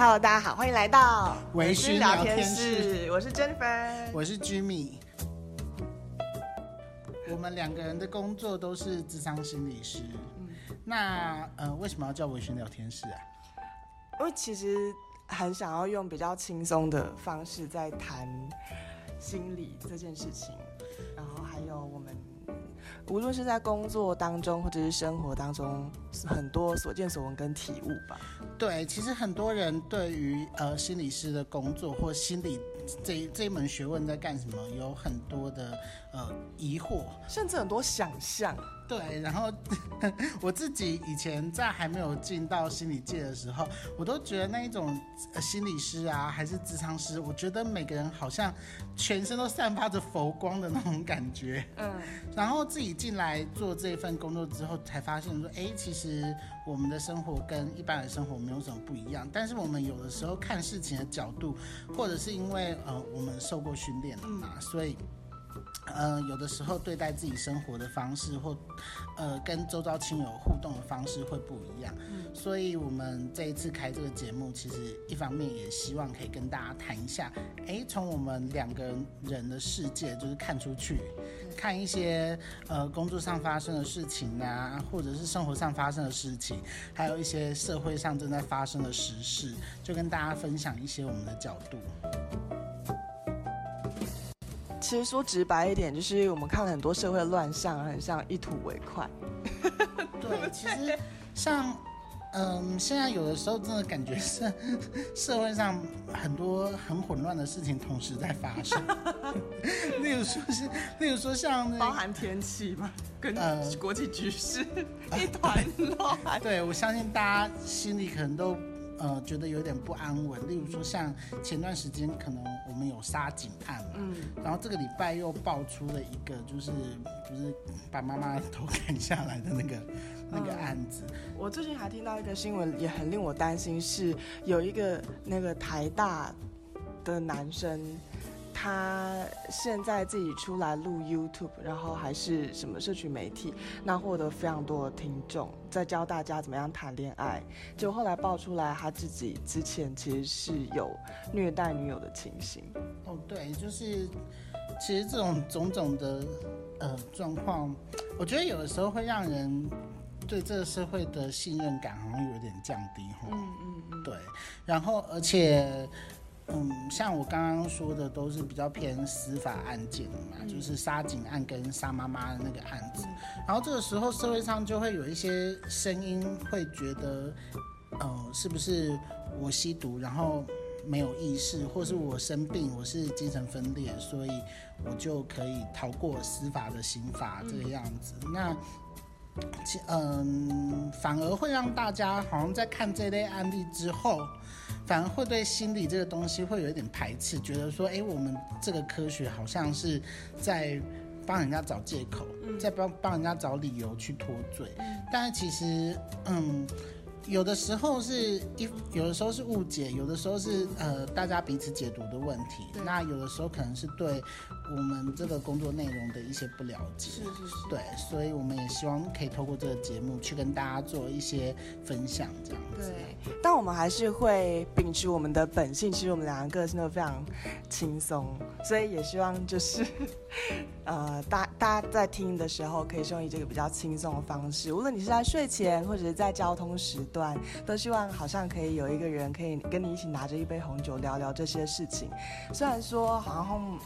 Hello，大家好，欢迎来到微醺聊天室。我是 Jennifer，我是 Jimmy。我们两个人的工作都是智商心理师。嗯，那呃，为什么要叫微醺聊天室啊？因为其实很想要用比较轻松的方式在谈心理这件事情，然后还有我们。无论是在工作当中，或者是生活当中，很多所见所闻跟体悟吧。对，其实很多人对于呃心理师的工作或心理这这一门学问在干什么，有很多的呃疑惑，甚至很多想象。对，然后 我自己以前在还没有进到心理界的时候，我都觉得那一种心理师啊，还是咨商师，我觉得每个人好像全身都散发着佛光的那种感觉。嗯，然后自己进来做这份工作之后，才发现说，哎，其实我们的生活跟一般的生活没有什么不一样，但是我们有的时候看事情的角度，或者是因为呃我们受过训练了嘛，所以。呃，有的时候对待自己生活的方式，或呃跟周遭亲友互动的方式会不一样。嗯，所以我们这一次开这个节目，其实一方面也希望可以跟大家谈一下，哎，从我们两个人的世界，就是看出去，看一些呃工作上发生的事情啊，或者是生活上发生的事情，还有一些社会上正在发生的时事，就跟大家分享一些我们的角度。其实说直白一点，就是我们看了很多社会乱象，很像一吐为快。对，其实像，嗯，现在有的时候真的感觉是社会上很多很混乱的事情同时在发生。例如说是，例如说像、那个、包含天气嘛，跟国际局势、呃、一团乱。对，我相信大家心里可能都。呃，觉得有点不安稳。例如说，像前段时间可能我们有杀警案嘛，嗯，然后这个礼拜又爆出了一个，就是不是把妈妈头砍下来的那个那个案子。嗯，我最近还听到一个新闻，也很令我担心，是有一个那个台大的男生。他现在自己出来录 YouTube，然后还是什么社群媒体，那获得非常多的听众，在教大家怎么样谈恋爱。结果后来爆出来，他自己之前其实是有虐待女友的情形。哦，对，就是其实这种种种的呃状况，我觉得有的时候会让人对这个社会的信任感好像有点降低。嗯嗯嗯，对，然后而且。嗯，像我刚刚说的，都是比较偏司法案件嘛，嗯、就是杀警案跟杀妈妈的那个案子。嗯、然后这个时候，社会上就会有一些声音会觉得，呃，是不是我吸毒，然后没有意识，或是我生病，我是精神分裂，所以我就可以逃过司法的刑罚这个样子。嗯、那，嗯，反而会让大家好像在看这类案例之后。反而会对心理这个东西会有一点排斥，觉得说，哎，我们这个科学好像是在帮人家找借口，在帮帮人家找理由去脱罪。但是其实，嗯。有的时候是一，有的时候是误解，有的时候是呃大家彼此解读的问题。对那有的时候可能是对我们这个工作内容的一些不了解。是是是。对，所以我们也希望可以透过这个节目去跟大家做一些分享，这样子。对。但我们还是会秉持我们的本性，其实我们两个个性都非常轻松，所以也希望就是 呃大大家在听的时候可以用以这个比较轻松的方式，无论你是在睡前或者是在交通时段。都希望好像可以有一个人可以跟你一起拿着一杯红酒聊聊这些事情，虽然说好像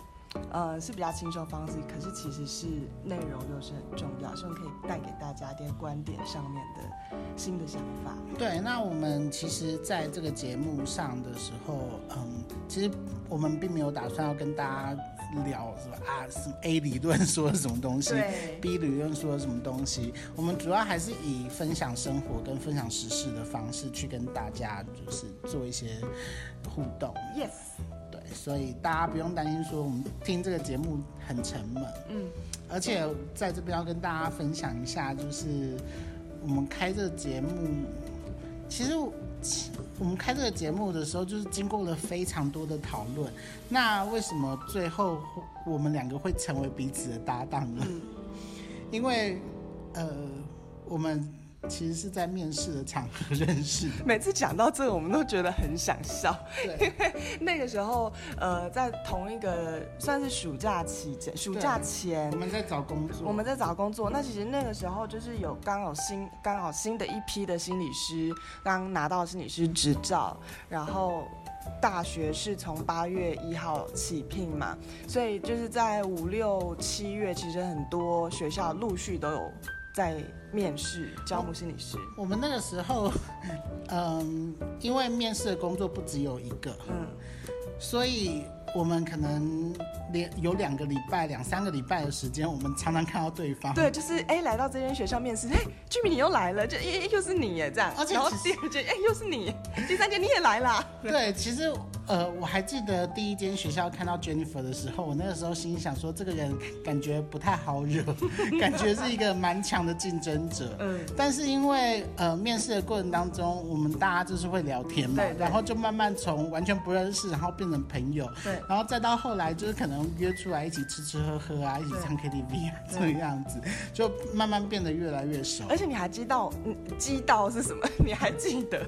呃是比较轻松方式，可是其实是内容又是很重要，希望可以带给大家一点观点上面的新的想法。对，那我们其实在这个节目上的时候，嗯，其实我们并没有打算要跟大家。聊什么？啊，什么 A 理论说了什么东西，B 理论说了什么东西？我们主要还是以分享生活跟分享时事的方式去跟大家就是做一些互动。Yes，对，所以大家不用担心说我们听这个节目很沉闷。嗯，而且在这边要跟大家分享一下，就是我们开这个节目，其实。我们开这个节目的时候，就是经过了非常多的讨论。那为什么最后我们两个会成为彼此的搭档呢？因为，呃，我们其实是在面试的场合认识的。每次讲到这个，我们都觉得很想笑，因为那个时候，呃，在同一个算是暑假期间，暑假前我们在找工作，我们在找工作。那其实那个时候就是有刚好新刚好新的一批的心理师刚拿到心理师执照，然后大学是从八月一号起聘嘛，所以就是在五六七月，其实很多学校陆续都有。在面试招募心理师，我们那个时候，嗯，因为面试的工作不只有一个，嗯，所以。我们可能连有两个礼拜、两三个礼拜的时间，我们常常看到对方。对，就是哎，来到这间学校面试，哎，Jimmy 你又来了，就哎又是你耶，这样。而且然后第二间，哎又是你，第三间你也来了。对，其实呃我还记得第一间学校看到 Jennifer 的时候，我那个时候心里想说，这个人感觉不太好惹，感觉是一个蛮强的竞争者。嗯。但是因为呃面试的过程当中，我们大家就是会聊天嘛，对，然后就慢慢从完全不认识，然后变成朋友。对。然后再到后来，就是可能约出来一起吃吃喝喝啊，一起唱 KTV 啊，这个样子，就慢慢变得越来越熟。而且你还知道，嗯，知道是什么？你还记得？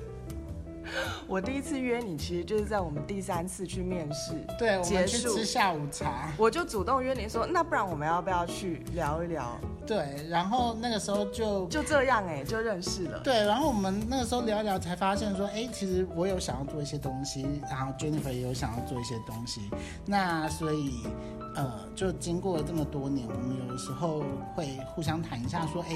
我第一次约你，其实就是在我们第三次去面试，对，我们去吃下午茶，我就主动约你说，那不然我们要不要去聊一聊？对，然后那个时候就就这样哎、欸，就认识了。对，然后我们那个时候聊一聊，才发现说，哎，其实我有想要做一些东西，然后 Jennifer 也有想要做一些东西，那所以呃，就经过了这么多年，我们有的时候会互相谈一下，说，哎。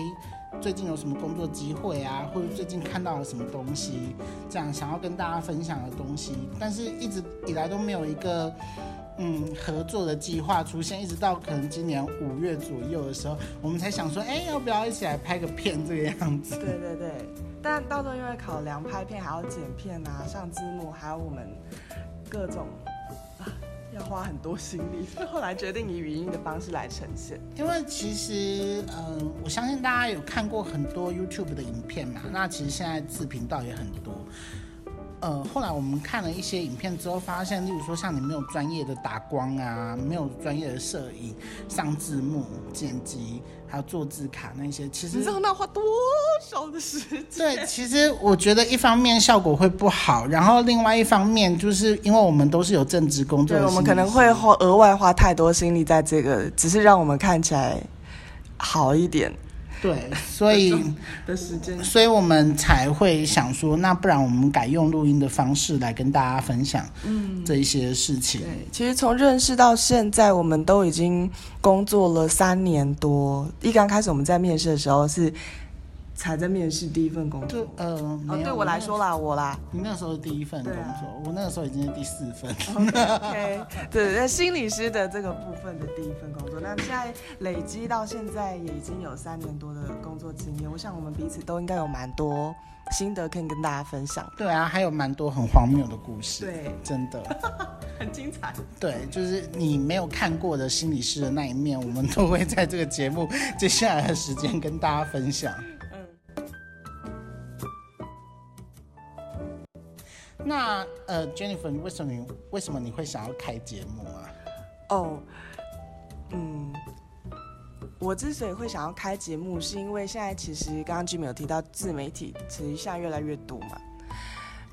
最近有什么工作机会啊？或者最近看到了什么东西，这样想要跟大家分享的东西，但是一直以来都没有一个嗯合作的计划出现，一直到可能今年五月左右的时候，我们才想说，哎，要不要一起来拍个片这个样子？对对对，但到时候因为考量拍片还要剪片啊，上字幕，还有我们各种。花很多心力，所以后来决定以语音的方式来呈现。因为其实，嗯，我相信大家有看过很多 YouTube 的影片嘛，那其实现在自频道也很多。呃，后来我们看了一些影片之后，发现，例如说像你没有专业的打光啊，没有专业的摄影、上字幕、剪辑，还有做字卡那些，其实你知道那花多少的时间？对，其实我觉得一方面效果会不好，然后另外一方面就是因为我们都是有正职工作的，对，我们可能会花额外花太多心力在这个，只是让我们看起来好一点。对，所以的时间，所以我们才会想说，那不然我们改用录音的方式来跟大家分享，嗯，这一些事情。对，其实从认识到现在，我们都已经工作了三年多。一刚开始我们在面试的时候是。才在面试第一份工作，呃，哦，对我来说啦，我啦，你那个时候是第一份工作，啊、我那个时候已经是第四份。OK，对，那心理师的这个部分的第一份工作，那现在累积到现在也已经有三年多的工作经验，我想我们彼此都应该有蛮多心得可以跟大家分享。对啊，还有蛮多很荒谬的故事，对，真的 很精彩。对，就是你没有看过的心理师的那一面，我们都会在这个节目接下来的时间跟大家分享。那呃，Jennifer，为什么你为什么你会想要开节目啊？哦嗯，我之所以会想要开节目，是因为现在其实刚刚 Jimmy 有提到自媒体其实现在越来越多嘛，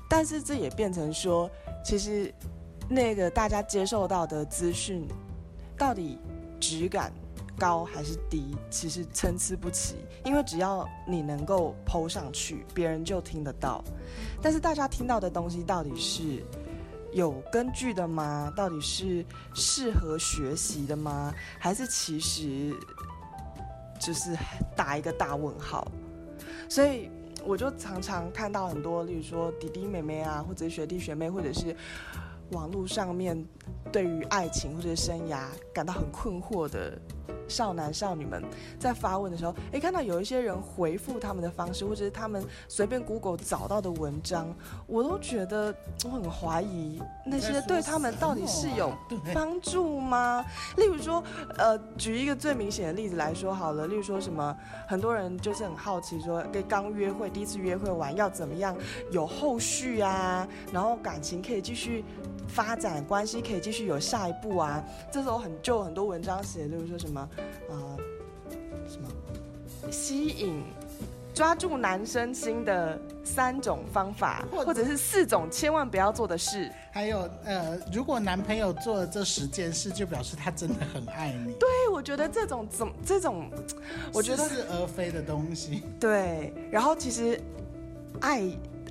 但是这也变成说，其实那个大家接受到的资讯到底质感高还是低，其实参差不齐。因为只要你能够 PO 上去，别人就听得到。但是大家听到的东西到底是有根据的吗？到底是适合学习的吗？还是其实就是打一个大问号？所以我就常常看到很多，例如说弟弟妹妹啊，或者学弟学妹，或者是网络上面对于爱情或者生涯感到很困惑的。少男少女们在发问的时候，诶，看到有一些人回复他们的方式，或者是他们随便 Google 找到的文章，我都觉得我很怀疑那些对他们到底是有帮助吗？例如说，呃，举一个最明显的例子来说好了，例如说什么，很多人就是很好奇说，跟刚约会第一次约会完要怎么样有后续啊，然后感情可以继续发展，关系可以继续有下一步啊，这时候很就很多文章写，例如说什么。啊、呃，什么吸引抓住男生心的三种方法，或者，是四种千万不要做的事。还有，呃，如果男朋友做了这十件事，就表示他真的很爱你。对，我觉得这种怎这种，我觉得是而非的东西。对，然后其实爱。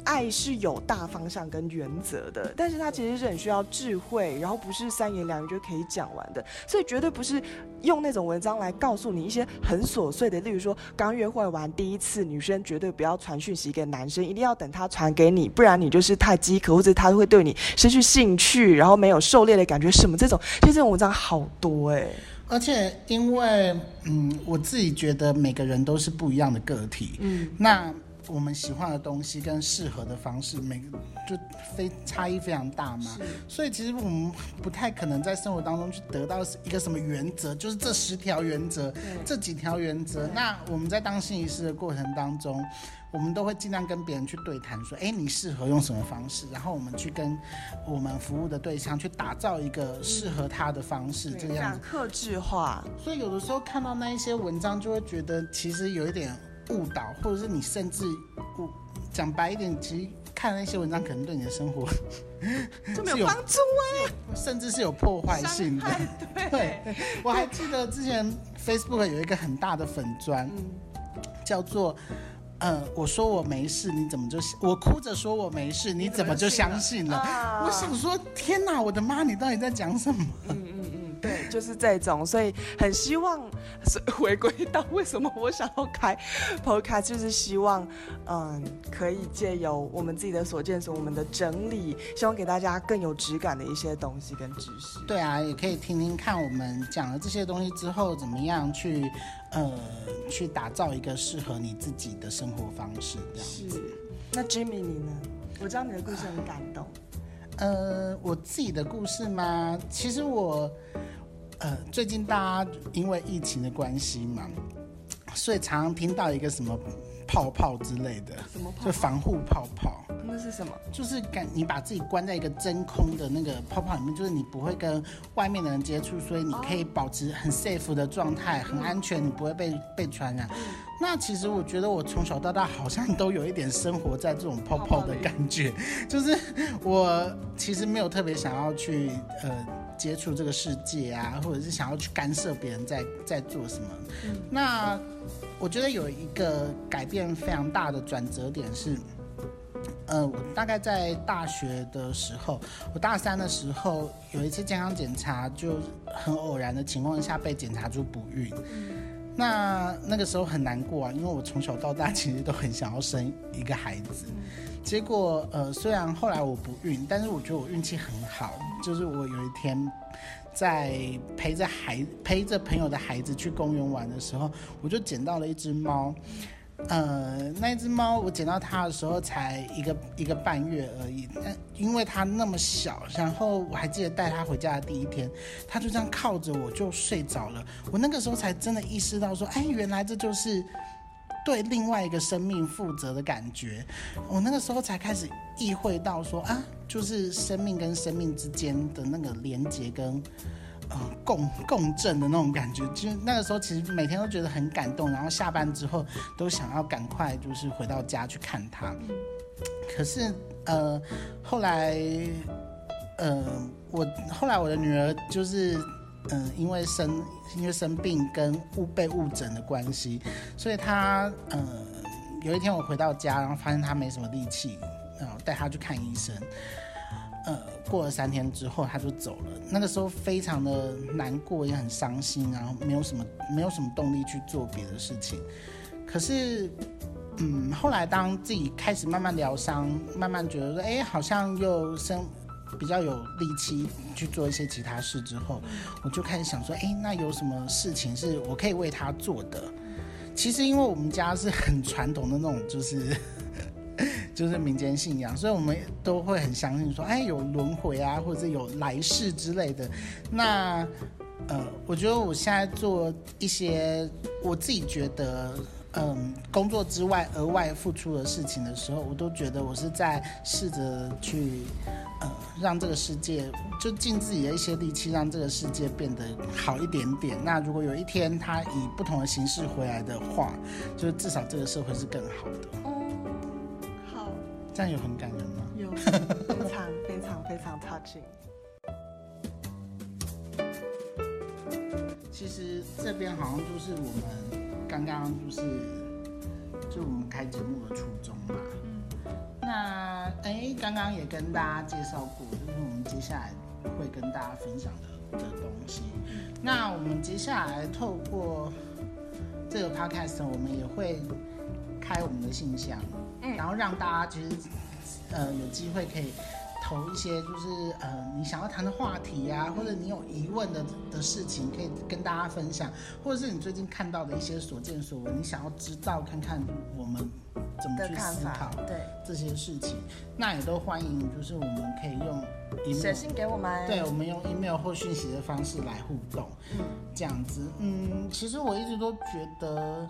爱是有大方向跟原则的，但是它其实是很需要智慧，然后不是三言两语就可以讲完的，所以绝对不是用那种文章来告诉你一些很琐碎的，例如说刚约会完第一次，女生绝对不要传讯息给男生，一定要等他传给你，不然你就是太饥渴，或者他会对你失去兴趣，然后没有狩猎的感觉，什么这种，其实这种文章好多哎、欸，而且因为嗯，我自己觉得每个人都是不一样的个体，嗯，那。我们喜欢的东西跟适合的方式，每个就非差异非常大嘛。所以其实我们不太可能在生活当中去得到一个什么原则，就是这十条原则，这几条原则。那我们在当心理师的过程当中，我们都会尽量跟别人去对谈，说，哎，你适合用什么方式？然后我们去跟我们服务的对象去打造一个适合他的方式，这个样子。客制化。所以有的时候看到那一些文章，就会觉得其实有一点。误导，或者是你甚至误讲白一点，其实看那些文章可能对你的生活就没有帮助啊，甚至是有破坏性的。对，对，我还记得之前 Facebook 有一个很大的粉砖，嗯、叫做呃，我说我没事，你怎么就我哭着说我没事，你怎么就相信了？啊、我想说，天哪，我的妈，你到底在讲什么？嗯对，就是这种，所以很希望回归到为什么我想要开 Podcast，就是希望，嗯，可以借由我们自己的所见所，我们的整理，希望给大家更有质感的一些东西跟知识。对啊，也可以听听看我们讲了这些东西之后，怎么样去，呃，去打造一个适合你自己的生活方式。这样子。那 Jimmy 你呢？我知道你的故事很感动。呃，我自己的故事吗？其实我，呃，最近大家因为疫情的关系嘛，所以常常听到一个什么泡泡之类的，什么泡泡？就防护泡泡。那是什么？就是感你把自己关在一个真空的那个泡泡里面，就是你不会跟外面的人接触，所以你可以保持很 safe 的状态，很安全，你不会被被传染。那其实我觉得我从小到大好像都有一点生活在这种泡泡的感觉，就是我其实没有特别想要去呃接触这个世界啊，或者是想要去干涉别人在在做什么。那我觉得有一个改变非常大的转折点是。呃，我大概在大学的时候，我大三的时候有一次健康检查，就很偶然的情况下被检查出不孕。那那个时候很难过啊，因为我从小到大 其实都很想要生一个孩子。结果呃，虽然后来我不孕，但是我觉得我运气很好，就是我有一天在陪着孩陪着朋友的孩子去公园玩的时候，我就捡到了一只猫。呃，那只猫，我捡到它的时候才一个一个半月而已。但因为它那么小，然后我还记得带它回家的第一天，它就这样靠着我就睡着了。我那个时候才真的意识到说，哎，原来这就是对另外一个生命负责的感觉。我那个时候才开始意会到说，啊，就是生命跟生命之间的那个连接跟。呃，共共振的那种感觉，就那个时候其实每天都觉得很感动，然后下班之后都想要赶快就是回到家去看他。可是呃，后来呃，我后来我的女儿就是嗯、因为生因为生病跟误被误诊的关系，所以她呃有一天我回到家，然后发现她没什么力气，然后带她去看医生。呃，过了三天之后，他就走了。那个时候非常的难过，也很伤心，然后没有什么没有什么动力去做别的事情。可是，嗯，后来当自己开始慢慢疗伤，慢慢觉得说，哎，好像又生比较有力气去做一些其他事之后，我就开始想说，哎，那有什么事情是我可以为他做的？其实，因为我们家是很传统的那种，就是。就是民间信仰，所以我们都会很相信说，哎，有轮回啊，或者是有来世之类的。那，呃，我觉得我现在做一些我自己觉得，嗯工作之外额外付出的事情的时候，我都觉得我是在试着去呃让这个世界就尽自己的一些力气，让这个世界变得好一点点。那如果有一天它以不同的形式回来的话，就至少这个社会是更好的。这样有很感人吗？有，非常非常非常 touching。其实这边好像就是我们刚刚就是就我们开节目的初衷吧。嗯。那哎，刚刚也跟大家介绍过，就是我们接下来会跟大家分享的的东西。那我们接下来透过这个 podcast，我们也会开我们的信箱，嗯，然后让大家其实呃有机会可以。投一些就是呃你想要谈的话题呀、啊，或者你有疑问的的事情，可以跟大家分享，或者是你最近看到的一些所见所闻，你想要知道看看我们怎么去思考对这些事情，那也都欢迎，就是我们可以用 email 写信给我们，对，我们用 email 或讯息的方式来互动，这样子，嗯，其实我一直都觉得，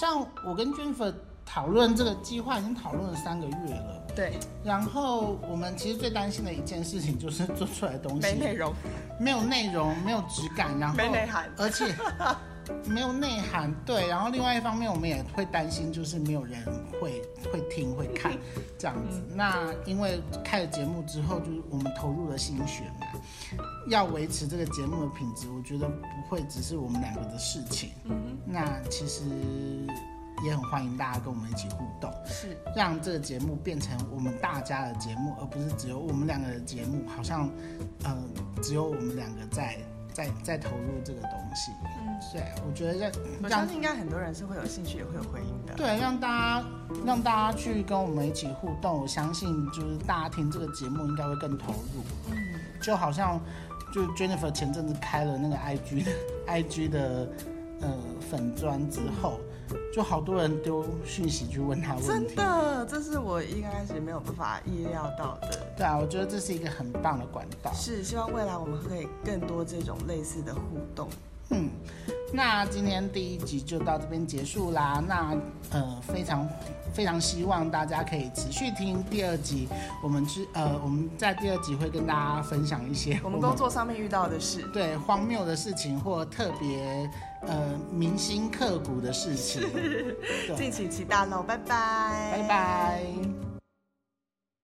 像我跟 Jennifer 讨论这个计划已经讨论了三个月了。对，然后我们其实最担心的一件事情就是做出来的东西没内容，没有内容，没有质感，然后没内涵，而且 没有内涵。对，然后另外一方面，我们也会担心，就是没有人会会听会看这样子。那因为开了节目之后，就是我们投入了心血嘛，要维持这个节目的品质，我觉得不会只是我们两个的事情。嗯，那其实。也很欢迎大家跟我们一起互动，是让这个节目变成我们大家的节目，而不是只有我们两个的节目。好像，呃，只有我们两个在在在投入这个东西。嗯，对，我觉得让我相信应该很多人是会有兴趣，也会有回应的。对，让大家让大家去跟我们一起互动，我相信就是大家听这个节目应该会更投入。嗯，就好像就 Jennifer 前阵子开了那个 IG 的 IG 的呃粉砖之后。就好多人丢讯息去问他问题，真的，这是我一开始没有办法意料到的。对啊，我觉得这是一个很棒的管道。是，希望未来我们可以更多这种类似的互动。嗯，那今天第一集就到这边结束啦。那呃，非常非常希望大家可以持续听第二集。我们之呃，我们在第二集会跟大家分享一些 我们工作上面遇到的事，对荒谬的事情或特别呃铭心刻骨的事情。敬请期待喽，拜拜，拜拜。